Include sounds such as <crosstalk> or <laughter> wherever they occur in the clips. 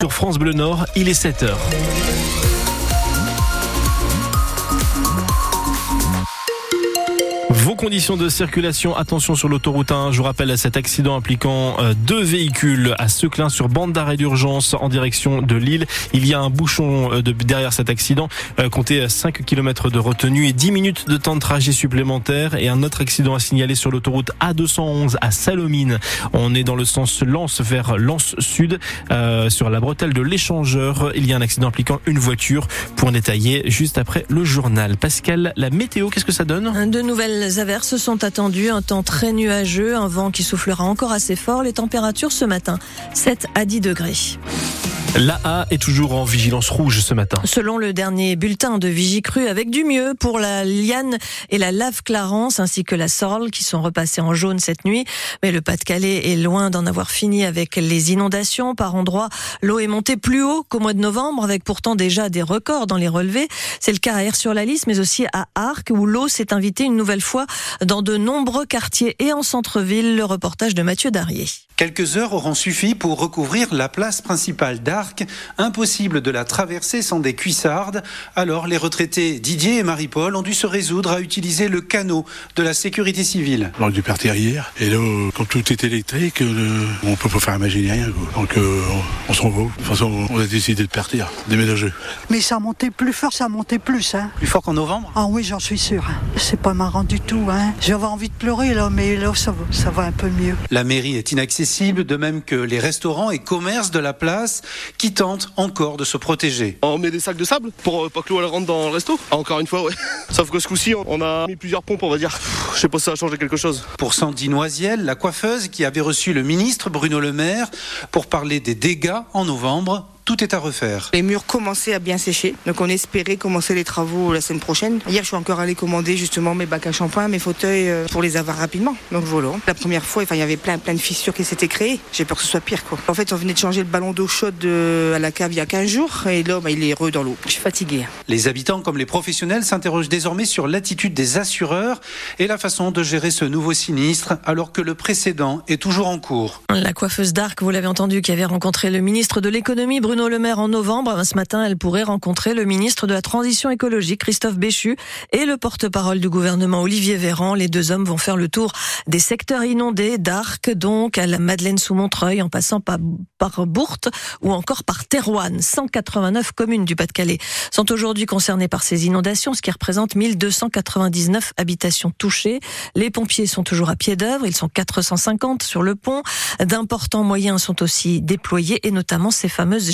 Sur France Bleu Nord, il est 7h. Conditions de circulation, attention sur l'autoroute 1. Je vous rappelle cet accident impliquant euh, deux véhicules à Seclin sur bande d'arrêt d'urgence en direction de Lille. Il y a un bouchon euh, de, derrière cet accident. Euh, comptez 5 km de retenue et 10 minutes de temps de trajet supplémentaire. Et un autre accident à signaler sur l'autoroute A211 à Salomine. On est dans le sens Lens vers Lens Sud. sur la bretelle de l'échangeur, il y a un accident impliquant une voiture. Pour détailler juste après le journal. Pascal, la météo, qu'est-ce que ça donne? De nouvelles les averses sont attendues, un temps très nuageux, un vent qui soufflera encore assez fort. Les températures ce matin, 7 à 10 degrés. L'AA est toujours en vigilance rouge ce matin. Selon le dernier bulletin de Vigicru, avec du mieux pour la Liane et la Lave Clarence ainsi que la Sorle qui sont repassés en jaune cette nuit. Mais le Pas-de-Calais est loin d'en avoir fini avec les inondations. Par endroits, l'eau est montée plus haut qu'au mois de novembre avec pourtant déjà des records dans les relevés. C'est le cas à Air-sur-la-Lys mais aussi à Arc où l'eau s'est invitée une nouvelle fois dans de nombreux quartiers et en centre-ville. Le reportage de Mathieu Darrier. Quelques heures auront suffi pour recouvrir la place principale d'Arc. Impossible de la traverser sans des cuissardes. Alors les retraités Didier et Marie-Paul ont dû se résoudre à utiliser le canot de la sécurité civile. On a dû partir hier. Et là, comme tout est électrique, euh, on peut pas faire imaginer rien. Donc euh, on, se revoit. De toute façon, on a décidé de partir, déménager. Mais ça a monté plus fort, ça a monté plus. Hein. Plus fort qu'en novembre? Ah oui, j'en suis sûr. C'est pas marrant du tout. Hein. J'avais envie de pleurer là, mais là, ça va, ça va un peu mieux. La mairie est inaccessible de même que les restaurants et commerces de la place qui tentent encore de se protéger. On met des sacs de sable pour euh, pas que l'eau rentre dans le resto. Encore une fois, ouais. <laughs> Sauf que ce coup-ci, on a mis plusieurs pompes, on va dire. Je sais pas si ça a changé quelque chose. Pour Sandy Noisiel, la coiffeuse qui avait reçu le ministre Bruno Le Maire pour parler des dégâts en novembre, tout est à refaire. Les murs commençaient à bien sécher, donc on espérait commencer les travaux la semaine prochaine. Hier, je suis encore allé commander justement mes bacs à shampoing, mes fauteuils euh, pour les avoir rapidement. Donc voilà. La première fois, enfin, il y avait plein, plein de fissures qui s'étaient créées. J'ai peur que ce soit pire, quoi. En fait, on venait de changer le ballon d'eau chaude euh, à la cave il y a 15 jours, et là, bah, il est heureux dans l'eau. Je suis fatiguée. Les habitants, comme les professionnels, s'interrogent désormais sur l'attitude des assureurs et la façon de gérer ce nouveau sinistre, alors que le précédent est toujours en cours. La coiffeuse d'Arc, vous l'avez entendu, qui avait rencontré le ministre de l'économie, Bruno Le Maire, en novembre ce matin, elle pourrait rencontrer le ministre de la Transition écologique, Christophe Béchu, et le porte-parole du gouvernement, Olivier Véran. Les deux hommes vont faire le tour des secteurs inondés d'Arc, donc à la Madeleine sous Montreuil, en passant par, par Bourte ou encore par Terouane. 189 communes du Pas-de-Calais sont aujourd'hui concernées par ces inondations, ce qui représente 1299 habitations touchées. Les pompiers sont toujours à pied d'œuvre, ils sont 450 sur le pont. D'importants moyens sont aussi déployés et notamment ces fameuses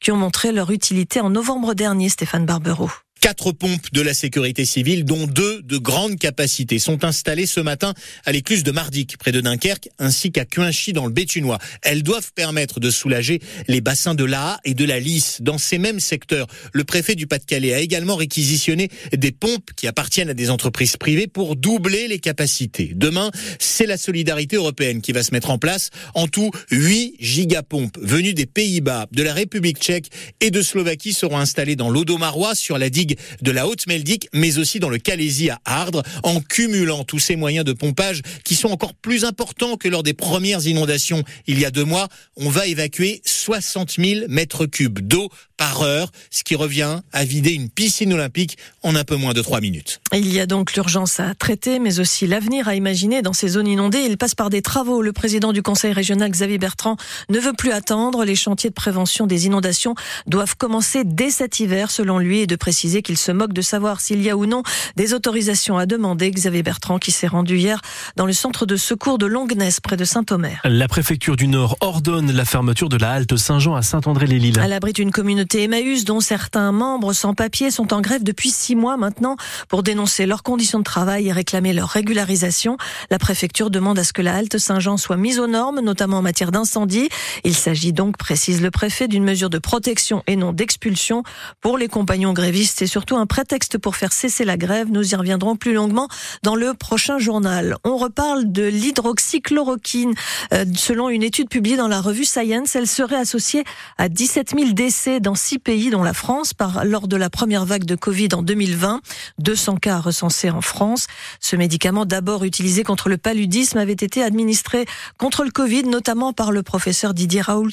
qui ont montré leur utilité en novembre dernier, Stéphane Barbero. Quatre pompes de la sécurité civile, dont deux de grande capacité, sont installées ce matin à l'écluse de Mardic, près de Dunkerque, ainsi qu'à Cuinchy, dans le Béthunois. Elles doivent permettre de soulager les bassins de l'Aa et de la Lys. Dans ces mêmes secteurs, le préfet du Pas-de-Calais a également réquisitionné des pompes qui appartiennent à des entreprises privées pour doubler les capacités. Demain, c'est la solidarité européenne qui va se mettre en place. En tout, 8 gigapompes venues des Pays-Bas, de la République tchèque et de Slovaquie seront installées dans l'Odomarois sur la digue de la Haute-Meldic, mais aussi dans le Calaisie à Ardres, en cumulant tous ces moyens de pompage qui sont encore plus importants que lors des premières inondations il y a deux mois. On va évacuer 60 000 mètres cubes d'eau par heure, ce qui revient à vider une piscine olympique en un peu moins de trois minutes. Il y a donc l'urgence à traiter, mais aussi l'avenir à imaginer dans ces zones inondées. Il passe par des travaux. Le président du conseil régional, Xavier Bertrand, ne veut plus attendre. Les chantiers de prévention des inondations doivent commencer dès cet hiver, selon lui, et de préciser qu'il se moque de savoir s'il y a ou non des autorisations à demander. Xavier Bertrand qui s'est rendu hier dans le centre de secours de Longness près de Saint-Omer. La préfecture du Nord ordonne la fermeture de la halte Saint-Jean à Saint-André-les-Lilles. À l'abri d'une communauté Emmaüs dont certains membres sans papier sont en grève depuis six mois maintenant pour dénoncer leurs conditions de travail et réclamer leur régularisation. La préfecture demande à ce que la halte Saint-Jean soit mise aux normes, notamment en matière d'incendie. Il s'agit donc, précise le préfet, d'une mesure de protection et non d'expulsion pour les compagnons grévistes surtout un prétexte pour faire cesser la grève. Nous y reviendrons plus longuement dans le prochain journal. On reparle de l'hydroxychloroquine. Euh, selon une étude publiée dans la revue Science, elle serait associée à 17 000 décès dans six pays, dont la France, par, lors de la première vague de Covid en 2020. 200 cas recensés en France. Ce médicament, d'abord utilisé contre le paludisme, avait été administré contre le Covid, notamment par le professeur Didier Raoult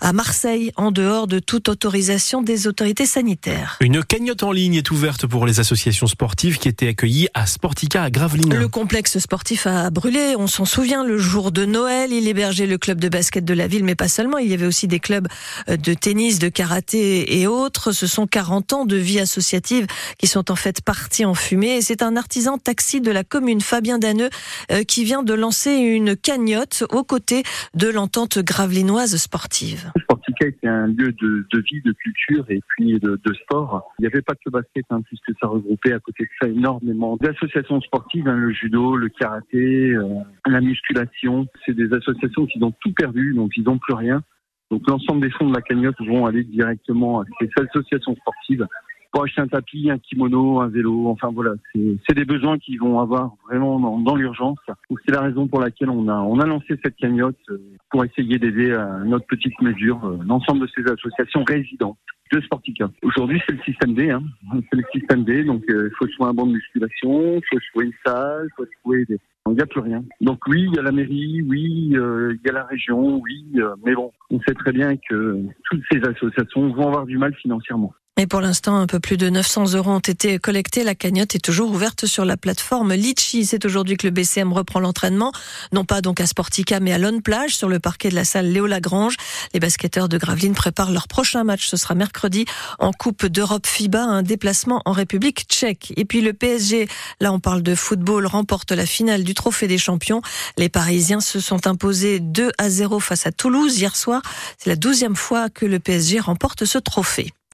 à Marseille, en dehors de toute autorisation des autorités sanitaires. Une cagnotte en ligne est ouverte pour les associations sportives qui étaient accueillies à Sportica à Gravelines. Le complexe sportif a brûlé, on s'en souvient, le jour de Noël. Il hébergeait le club de basket de la ville, mais pas seulement. Il y avait aussi des clubs euh, de tennis, de karaté et autres. Ce sont 40 ans de vie associative qui sont en fait partis en fumée. Et c'est un artisan taxi de la commune, Fabien Daneux, euh, qui vient de lancer une cagnotte aux côtés de l'entente gravelinoise sportive. Sportica était un lieu de, vie, de culture et puis de, sport. Il n'y avait pas que basket, hein, puisque ça regroupait à côté de ça énormément d'associations sportives, hein, le judo, le karaté, euh, la musculation. C'est des associations qui ont tout perdu, donc ils n'ont plus rien. Donc l'ensemble des fonds de la cagnotte vont aller directement à ces associations sportives pour acheter un tapis, un kimono, un vélo. Enfin voilà, c'est des besoins qu'ils vont avoir vraiment dans, l'urgence. C'est la raison pour laquelle on a on a lancé cette cagnotte euh, pour essayer d'aider à notre petite mesure euh, l'ensemble de ces associations résidentes de Sportica. Aujourd'hui, c'est le système D. Hein. C'est le système D. Donc, euh, il faut trouver un banc de musculation, il faut trouver une salle, il faut trouver des... Il n'y a plus rien. Donc oui, il y a la mairie, oui, euh, il y a la région, oui, euh, mais bon, on sait très bien que toutes ces associations vont avoir du mal financièrement. Et pour l'instant, un peu plus de 900 euros ont été collectés. La cagnotte est toujours ouverte sur la plateforme Litchi. C'est aujourd'hui que le BCM reprend l'entraînement, non pas donc à Sportica, mais à Lone Plage, sur le parquet de la salle Léo Lagrange. Les basketteurs de Gravelines préparent leur prochain match. Ce sera mercredi en Coupe d'Europe FIBA, un déplacement en République tchèque. Et puis le PSG, là on parle de football, remporte la finale du Trophée des Champions. Les Parisiens se sont imposés 2 à 0 face à Toulouse hier soir. C'est la douzième fois que le PSG remporte ce trophée.